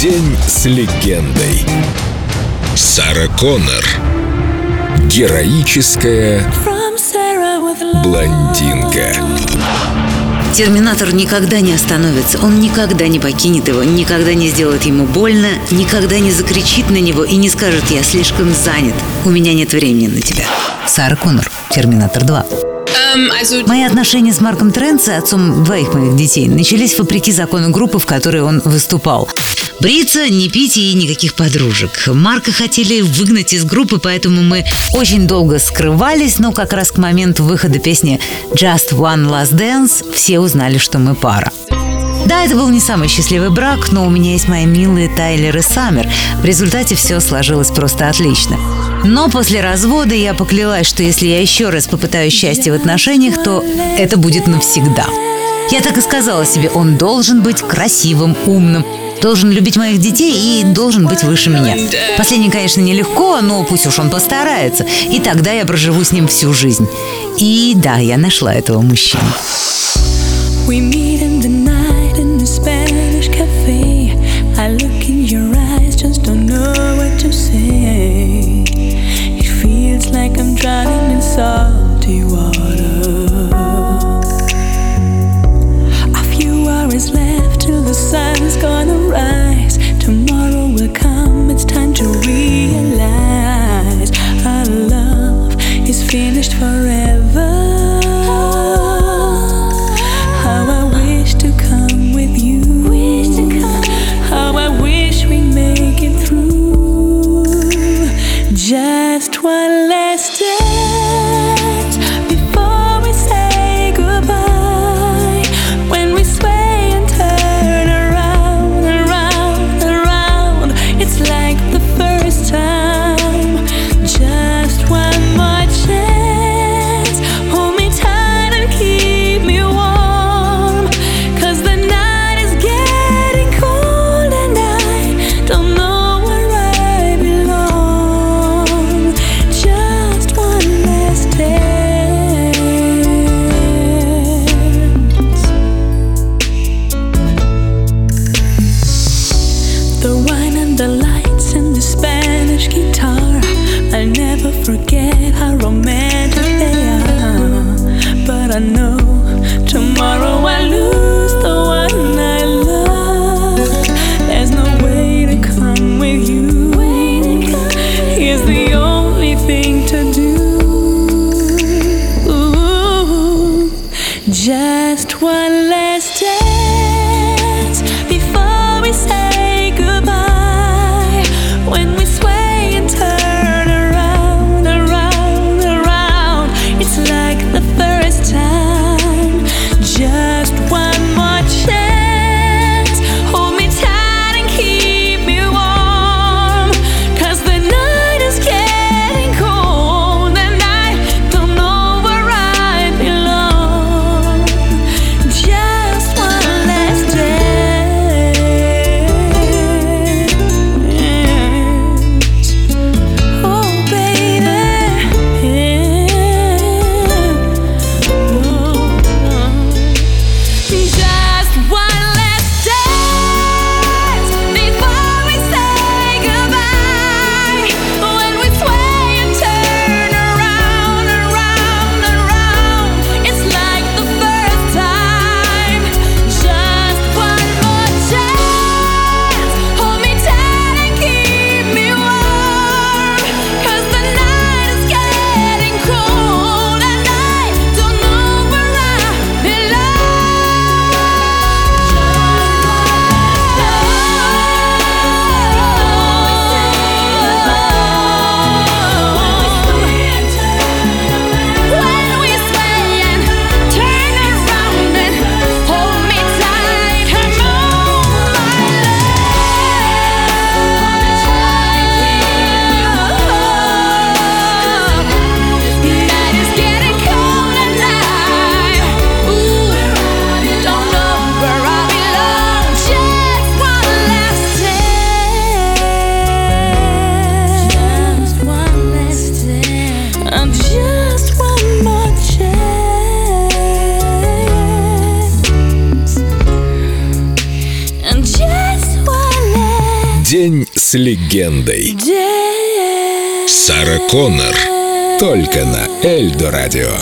День с легендой. Сара Коннор. Героическая блондинка. Терминатор никогда не остановится, он никогда не покинет его, никогда не сделает ему больно, никогда не закричит на него и не скажет «я слишком занят, у меня нет времени на тебя». Сара Коннор, Терминатор 2. Мои отношения с Марком Тренце, отцом двоих моих детей, начались вопреки закону группы, в которой он выступал. Бриться, не пить и никаких подружек. Марка хотели выгнать из группы, поэтому мы очень долго скрывались, но как раз к моменту выхода песни «Just One Last Dance» все узнали, что мы пара. Да, это был не самый счастливый брак, но у меня есть мои милые Тайлер и Саммер. В результате все сложилось просто отлично. Но после развода я поклялась, что если я еще раз попытаюсь счастье в отношениях, то это будет навсегда. Я так и сказала себе, он должен быть красивым, умным, должен любить моих детей и должен быть выше меня. Последнее, конечно, нелегко, но пусть уж он постарается. И тогда я проживу с ним всю жизнь. И да, я нашла этого мужчину. We meet in the night in the Spanish cafe. I look in your eyes, just don't know what to say. It feels like I'm drowning cual guitar, I'll never forget. День с легендой. Сара Коннор. Только на Эльдо радио.